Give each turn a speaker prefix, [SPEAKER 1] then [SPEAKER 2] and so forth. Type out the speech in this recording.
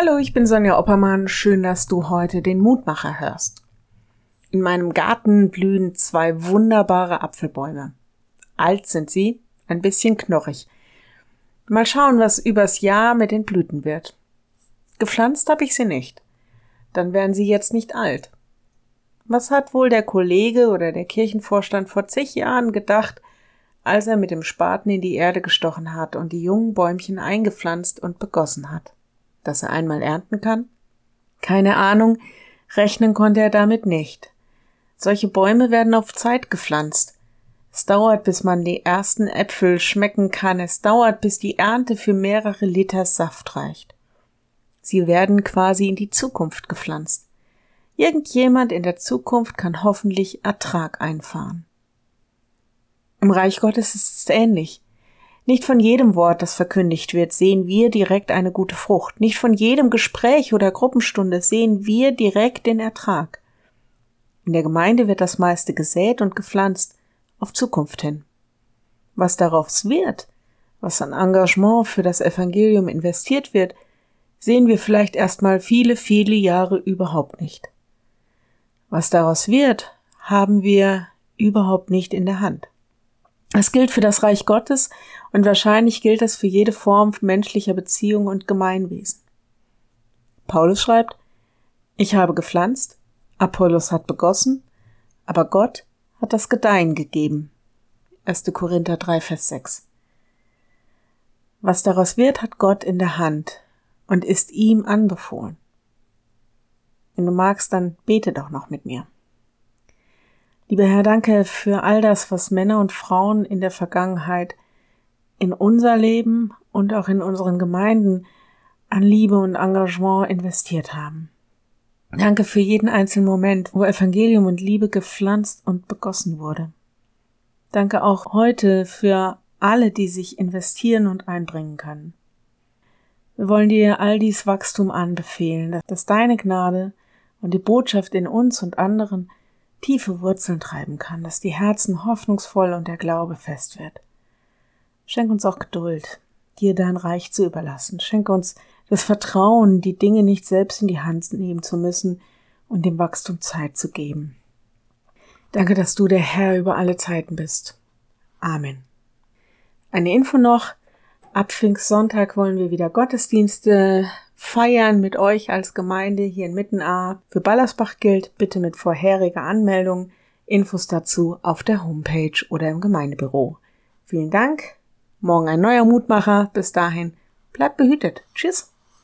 [SPEAKER 1] Hallo, ich bin Sonja Oppermann. Schön, dass du heute den Mutmacher hörst. In meinem Garten blühen zwei wunderbare Apfelbäume. Alt sind sie, ein bisschen knorrig. Mal schauen, was übers Jahr mit den Blüten wird. Gepflanzt habe ich sie nicht. Dann wären sie jetzt nicht alt. Was hat wohl der Kollege oder der Kirchenvorstand vor zig Jahren gedacht, als er mit dem Spaten in die Erde gestochen hat und die jungen Bäumchen eingepflanzt und begossen hat? Dass er einmal ernten kann? Keine Ahnung, rechnen konnte er damit nicht. Solche Bäume werden auf Zeit gepflanzt. Es dauert, bis man die ersten Äpfel schmecken kann, es dauert, bis die Ernte für mehrere Liter Saft reicht. Sie werden quasi in die Zukunft gepflanzt. Irgendjemand in der Zukunft kann hoffentlich Ertrag einfahren. Im Reich Gottes ist es ähnlich. Nicht von jedem Wort, das verkündigt wird, sehen wir direkt eine gute Frucht. Nicht von jedem Gespräch oder Gruppenstunde sehen wir direkt den Ertrag. In der Gemeinde wird das meiste gesät und gepflanzt auf Zukunft hin. Was daraus wird, was an Engagement für das Evangelium investiert wird, sehen wir vielleicht erstmal viele, viele Jahre überhaupt nicht. Was daraus wird, haben wir überhaupt nicht in der Hand. Das gilt für das Reich Gottes und wahrscheinlich gilt das für jede Form menschlicher Beziehung und Gemeinwesen. Paulus schreibt, ich habe gepflanzt, Apollos hat begossen, aber Gott hat das Gedeihen gegeben. 1. Korinther 3, Vers 6. Was daraus wird, hat Gott in der Hand und ist ihm anbefohlen. Wenn du magst, dann bete doch noch mit mir. Lieber Herr, danke für all das, was Männer und Frauen in der Vergangenheit in unser Leben und auch in unseren Gemeinden an Liebe und Engagement investiert haben. Danke für jeden einzelnen Moment, wo Evangelium und Liebe gepflanzt und begossen wurde. Danke auch heute für alle, die sich investieren und einbringen können. Wir wollen dir all dies Wachstum anbefehlen, dass deine Gnade und die Botschaft in uns und anderen tiefe Wurzeln treiben kann, dass die Herzen hoffnungsvoll und der Glaube fest wird. Schenk uns auch Geduld, dir dein Reich zu überlassen. Schenk uns das Vertrauen, die Dinge nicht selbst in die Hand nehmen zu müssen und dem Wachstum Zeit zu geben. Danke, dass du der Herr über alle Zeiten bist. Amen. Eine Info noch. Ab Pfingstsonntag wollen wir wieder Gottesdienste feiern mit euch als Gemeinde hier in Mittenaar. Für Ballersbach gilt bitte mit vorheriger Anmeldung. Infos dazu auf der Homepage oder im Gemeindebüro. Vielen Dank. Morgen ein neuer Mutmacher. Bis dahin, bleibt behütet. Tschüss.